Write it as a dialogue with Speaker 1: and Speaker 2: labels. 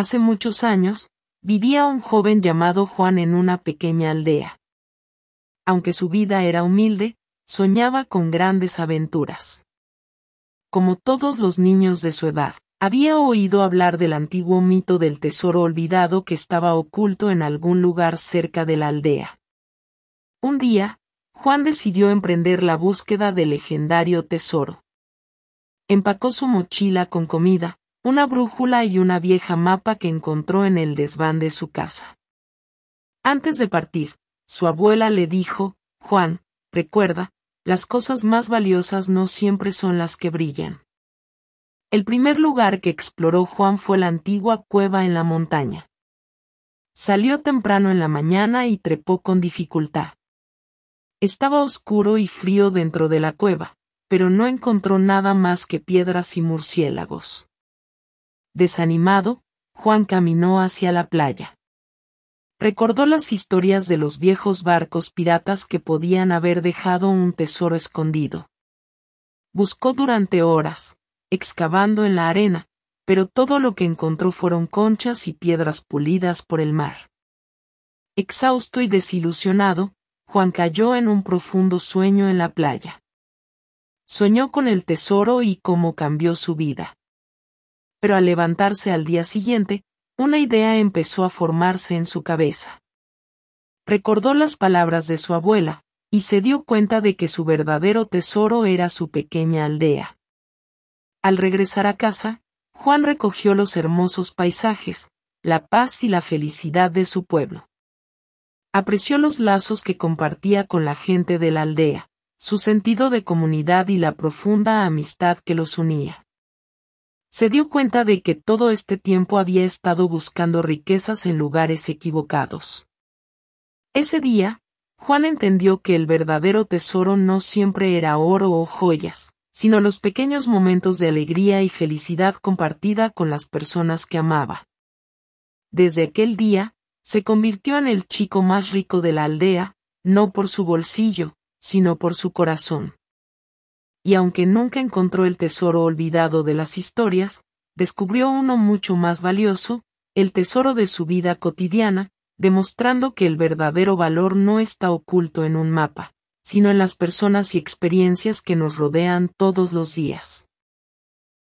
Speaker 1: Hace muchos años, vivía un joven llamado Juan en una pequeña aldea. Aunque su vida era humilde, soñaba con grandes aventuras. Como todos los niños de su edad, había oído hablar del antiguo mito del tesoro olvidado que estaba oculto en algún lugar cerca de la aldea. Un día, Juan decidió emprender la búsqueda del legendario tesoro. Empacó su mochila con comida, una brújula y una vieja mapa que encontró en el desván de su casa. Antes de partir, su abuela le dijo, Juan, recuerda, las cosas más valiosas no siempre son las que brillan. El primer lugar que exploró Juan fue la antigua cueva en la montaña. Salió temprano en la mañana y trepó con dificultad. Estaba oscuro y frío dentro de la cueva, pero no encontró nada más que piedras y murciélagos. Desanimado, Juan caminó hacia la playa. Recordó las historias de los viejos barcos piratas que podían haber dejado un tesoro escondido. Buscó durante horas, excavando en la arena, pero todo lo que encontró fueron conchas y piedras pulidas por el mar. Exhausto y desilusionado, Juan cayó en un profundo sueño en la playa. Soñó con el tesoro y cómo cambió su vida pero al levantarse al día siguiente, una idea empezó a formarse en su cabeza. Recordó las palabras de su abuela, y se dio cuenta de que su verdadero tesoro era su pequeña aldea. Al regresar a casa, Juan recogió los hermosos paisajes, la paz y la felicidad de su pueblo. Apreció los lazos que compartía con la gente de la aldea, su sentido de comunidad y la profunda amistad que los unía. Se dio cuenta de que todo este tiempo había estado buscando riquezas en lugares equivocados. Ese día, Juan entendió que el verdadero tesoro no siempre era oro o joyas, sino los pequeños momentos de alegría y felicidad compartida con las personas que amaba. Desde aquel día, se convirtió en el chico más rico de la aldea, no por su bolsillo, sino por su corazón y aunque nunca encontró el tesoro olvidado de las historias, descubrió uno mucho más valioso, el tesoro de su vida cotidiana, demostrando que el verdadero valor no está oculto en un mapa, sino en las personas y experiencias que nos rodean todos los días.